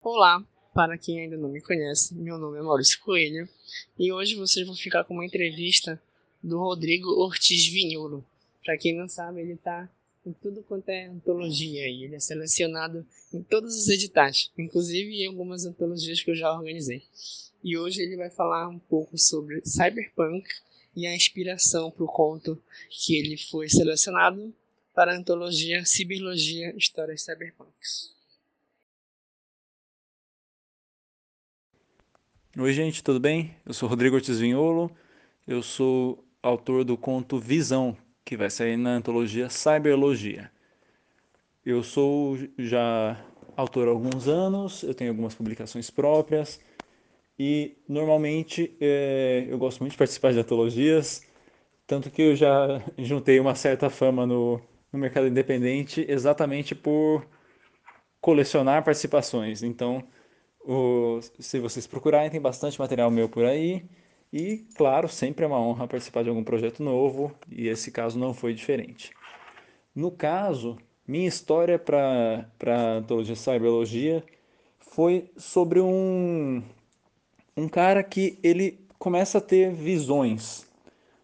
Olá, para quem ainda não me conhece, meu nome é Maurício Coelho e hoje vocês vão ficar com uma entrevista do Rodrigo Ortiz Vinholo. Para quem não sabe, ele está em tudo quanto é antologia e ele é selecionado em todos os editais, inclusive em algumas antologias que eu já organizei. E hoje ele vai falar um pouco sobre cyberpunk e a inspiração para o conto que ele foi selecionado para a antologia Ciberlogia Histórias Cyberpunks. Oi, gente, tudo bem? Eu sou Rodrigo Ortiz Vinholo, eu sou autor do conto Visão, que vai sair na antologia Cyberlogia. Eu sou já autor há alguns anos, eu tenho algumas publicações próprias e normalmente é, eu gosto muito de participar de antologias, tanto que eu já juntei uma certa fama no, no mercado independente exatamente por colecionar participações. Então, o, se vocês procurarem, tem bastante material meu por aí. E, claro, sempre é uma honra participar de algum projeto novo, e esse caso não foi diferente. No caso, minha história para a antologia Cyberologia foi sobre um, um cara que ele começa a ter visões.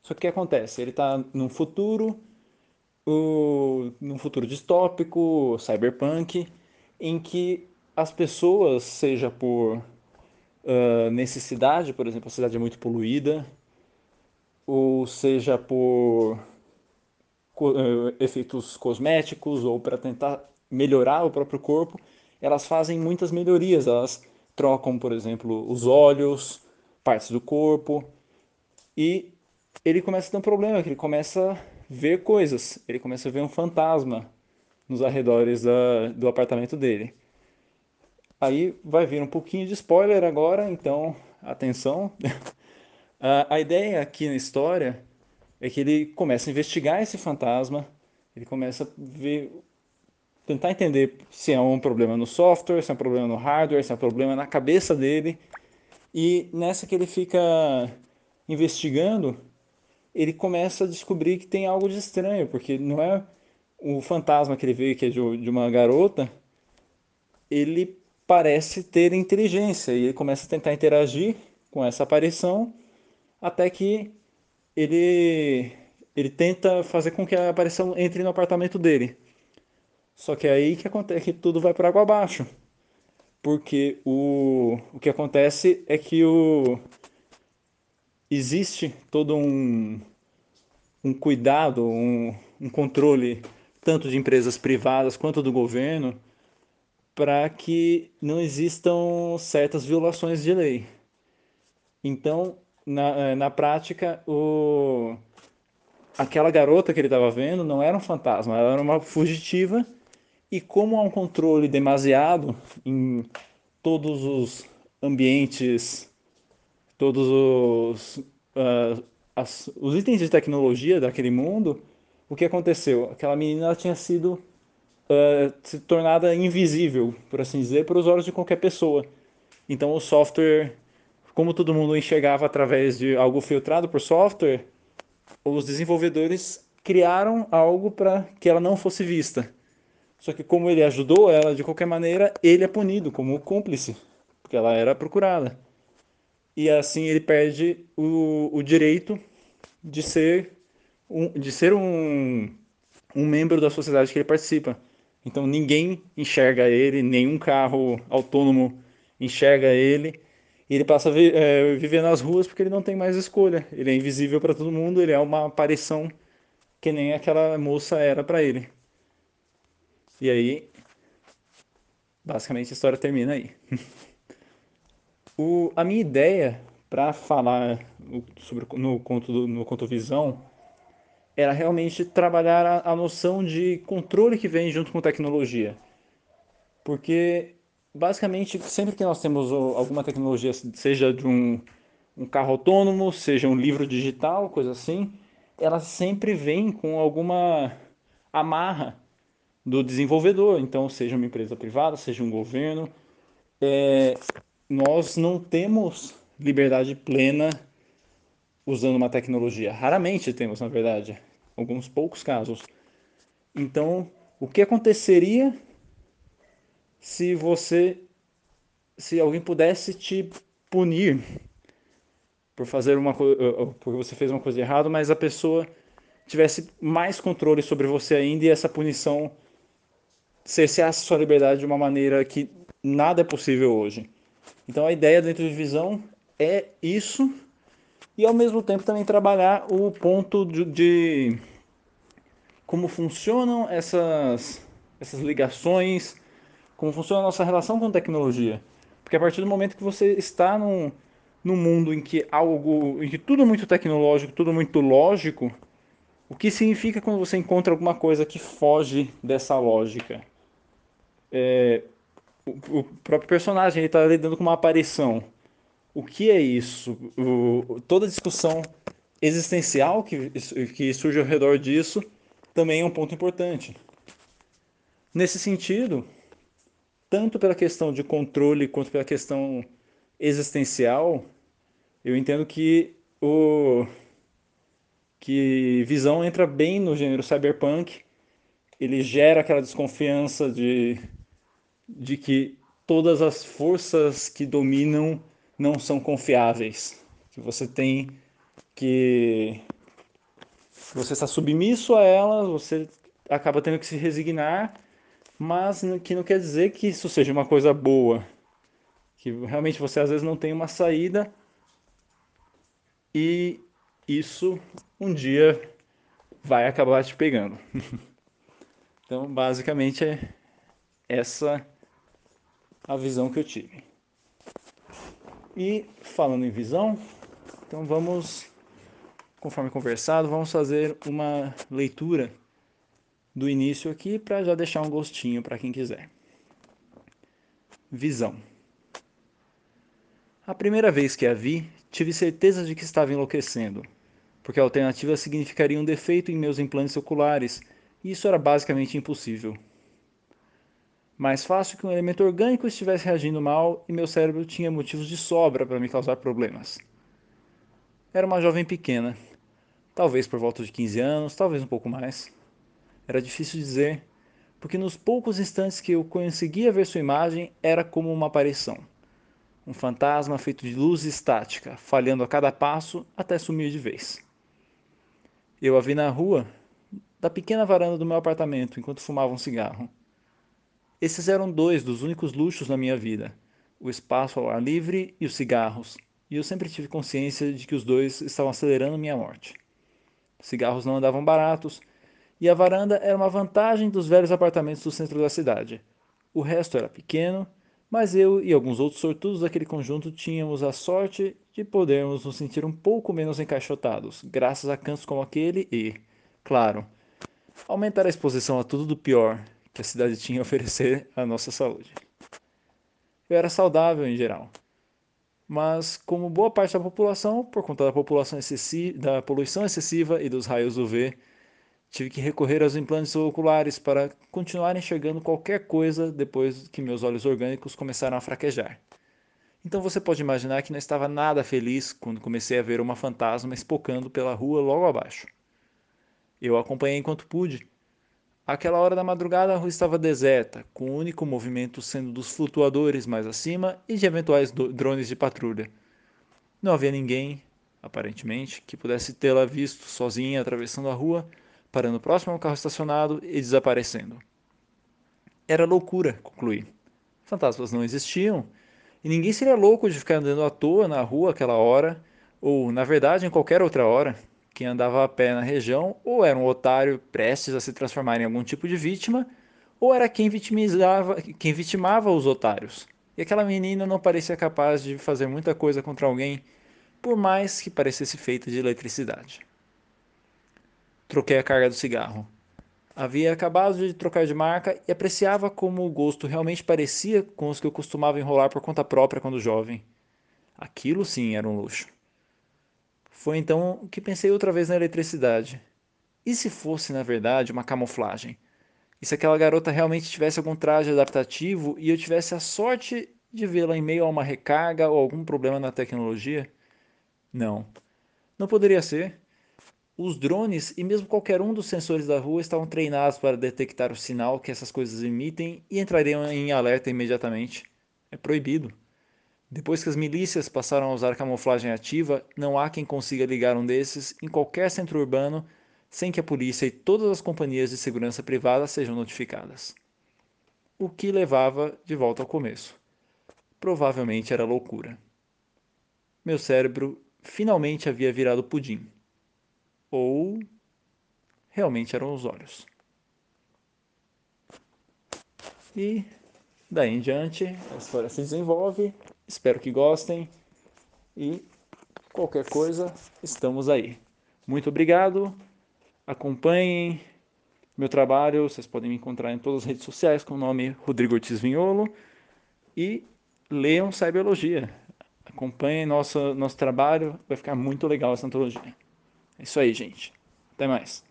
Só que o que acontece? Ele está num futuro, o, num futuro distópico, cyberpunk, em que as pessoas, seja por uh, necessidade, por exemplo, a cidade é muito poluída, ou seja por uh, efeitos cosméticos ou para tentar melhorar o próprio corpo, elas fazem muitas melhorias. Elas trocam, por exemplo, os olhos, partes do corpo, e ele começa a ter um problema, que ele começa a ver coisas, ele começa a ver um fantasma nos arredores da, do apartamento dele. Aí vai vir um pouquinho de spoiler agora, então atenção. a ideia aqui na história é que ele começa a investigar esse fantasma, ele começa a ver, tentar entender se é um problema no software, se é um problema no hardware, se é um problema na cabeça dele. E nessa que ele fica investigando, ele começa a descobrir que tem algo de estranho, porque não é o fantasma que ele vê que é de uma garota, ele parece ter inteligência e ele começa a tentar interagir com essa aparição até que ele ele tenta fazer com que a aparição entre no apartamento dele. Só que é aí que acontece que tudo vai para água abaixo. Porque o, o que acontece é que o existe todo um, um cuidado, um, um controle tanto de empresas privadas quanto do governo para que não existam certas violações de lei. Então, na, eh, na prática, o... aquela garota que ele estava vendo não era um fantasma, ela era uma fugitiva. E como há um controle demasiado em todos os ambientes, todos os, uh, as, os itens de tecnologia daquele mundo, o que aconteceu? Aquela menina tinha sido uh, se tornada invisível, por assim dizer, para os olhos de qualquer pessoa. Então o software, como todo mundo enxergava através de algo filtrado por software, os desenvolvedores criaram algo para que ela não fosse vista. Só que como ele ajudou ela de qualquer maneira, ele é punido como cúmplice, porque ela era procurada. E assim ele perde o, o direito de ser um, de ser um, um membro da sociedade que ele participa. Então ninguém enxerga ele, nenhum carro autônomo enxerga ele. E ele passa a vi é, viver nas ruas porque ele não tem mais escolha. Ele é invisível para todo mundo, ele é uma aparição que nem aquela moça era para ele. E aí, basicamente a história termina aí. o, a minha ideia para falar sobre no conto no conto Visão era realmente trabalhar a, a noção de controle que vem junto com tecnologia. Porque, basicamente, sempre que nós temos alguma tecnologia, seja de um, um carro autônomo, seja um livro digital, coisa assim, ela sempre vem com alguma amarra do desenvolvedor. Então, seja uma empresa privada, seja um governo, é, nós não temos liberdade plena usando uma tecnologia. Raramente temos, na verdade, alguns poucos casos. Então, o que aconteceria se você se alguém pudesse te punir por fazer uma coisa, porque você fez uma coisa errada, mas a pessoa tivesse mais controle sobre você ainda e essa punição cerceasse sua liberdade de uma maneira que nada é possível hoje. Então a ideia dentro de visão é isso e ao mesmo tempo também trabalhar o ponto de, de como funcionam essas, essas ligações, como funciona a nossa relação com tecnologia. Porque a partir do momento que você está num, num mundo em que algo, em que tudo é muito tecnológico, tudo é muito lógico, o que significa quando você encontra alguma coisa que foge dessa lógica? É, o, o, próprio personagem está lidando com uma aparição. O que é isso? O, toda a discussão existencial que, que surge ao redor disso também é um ponto importante. Nesse sentido, tanto pela questão de controle quanto pela questão existencial, eu entendo que o que Visão entra bem no gênero cyberpunk. Ele gera aquela desconfiança de, de que todas as forças que dominam não são confiáveis. Que você tem que você está submisso a elas, você acaba tendo que se resignar, mas que não quer dizer que isso seja uma coisa boa. Que realmente você às vezes não tem uma saída e isso um dia vai acabar te pegando. então, basicamente é essa a visão que eu tive. E falando em visão, então vamos, conforme conversado, vamos fazer uma leitura do início aqui para já deixar um gostinho para quem quiser. Visão. A primeira vez que a vi, tive certeza de que estava enlouquecendo porque a alternativa significaria um defeito em meus implantes oculares, e isso era basicamente impossível. Mais fácil que um elemento orgânico estivesse reagindo mal e meu cérebro tinha motivos de sobra para me causar problemas. Era uma jovem pequena, talvez por volta de 15 anos, talvez um pouco mais. Era difícil dizer, porque nos poucos instantes que eu conseguia ver sua imagem era como uma aparição. Um fantasma feito de luz estática, falhando a cada passo até sumir de vez. Eu a vi na rua, da pequena varanda do meu apartamento, enquanto fumava um cigarro. Esses eram dois dos únicos luxos na minha vida: o espaço ao ar livre e os cigarros, e eu sempre tive consciência de que os dois estavam acelerando minha morte. Os cigarros não andavam baratos, e a varanda era uma vantagem dos velhos apartamentos do centro da cidade. O resto era pequeno, mas eu e alguns outros sortudos daquele conjunto tínhamos a sorte de podermos nos sentir um pouco menos encaixotados, graças a cantos como aquele e, claro, aumentar a exposição a tudo do pior que a cidade tinha a oferecer à nossa saúde. Eu era saudável em geral, mas como boa parte da população, por conta da população excessiva, da poluição excessiva e dos raios UV, Tive que recorrer aos implantes oculares para continuar enxergando qualquer coisa depois que meus olhos orgânicos começaram a fraquejar. Então você pode imaginar que não estava nada feliz quando comecei a ver uma fantasma espocando pela rua logo abaixo. Eu acompanhei enquanto pude. Àquela hora da madrugada a rua estava deserta, com o único movimento sendo dos flutuadores mais acima e de eventuais drones de patrulha. Não havia ninguém, aparentemente, que pudesse tê-la visto sozinha atravessando a rua parando próximo ao carro estacionado e desaparecendo. Era loucura, concluí. Fantasmas não existiam, e ninguém seria louco de ficar andando à toa na rua aquela hora, ou, na verdade, em qualquer outra hora. Quem andava a pé na região ou era um otário prestes a se transformar em algum tipo de vítima, ou era quem vitimizava, quem vitimava os otários. E aquela menina não parecia capaz de fazer muita coisa contra alguém, por mais que parecesse feita de eletricidade. Troquei a carga do cigarro. Havia acabado de trocar de marca e apreciava como o gosto realmente parecia com os que eu costumava enrolar por conta própria quando jovem. Aquilo sim era um luxo. Foi então que pensei outra vez na eletricidade. E se fosse, na verdade, uma camuflagem? E se aquela garota realmente tivesse algum traje adaptativo e eu tivesse a sorte de vê-la em meio a uma recarga ou algum problema na tecnologia? Não. Não poderia ser. Os drones e mesmo qualquer um dos sensores da rua estavam treinados para detectar o sinal que essas coisas emitem e entrariam em alerta imediatamente. É proibido. Depois que as milícias passaram a usar camuflagem ativa, não há quem consiga ligar um desses em qualquer centro urbano sem que a polícia e todas as companhias de segurança privada sejam notificadas. O que levava de volta ao começo. Provavelmente era loucura. Meu cérebro finalmente havia virado pudim. Ou realmente eram os olhos. E daí em diante a história se desenvolve. Espero que gostem. E qualquer coisa, estamos aí. Muito obrigado acompanhem meu trabalho, vocês podem me encontrar em todas as redes sociais com o nome Rodrigo Ortiz Vinholo e leiam Cyberologia. Acompanhem nosso, nosso trabalho, vai ficar muito legal essa antologia. É isso aí, gente. Até mais.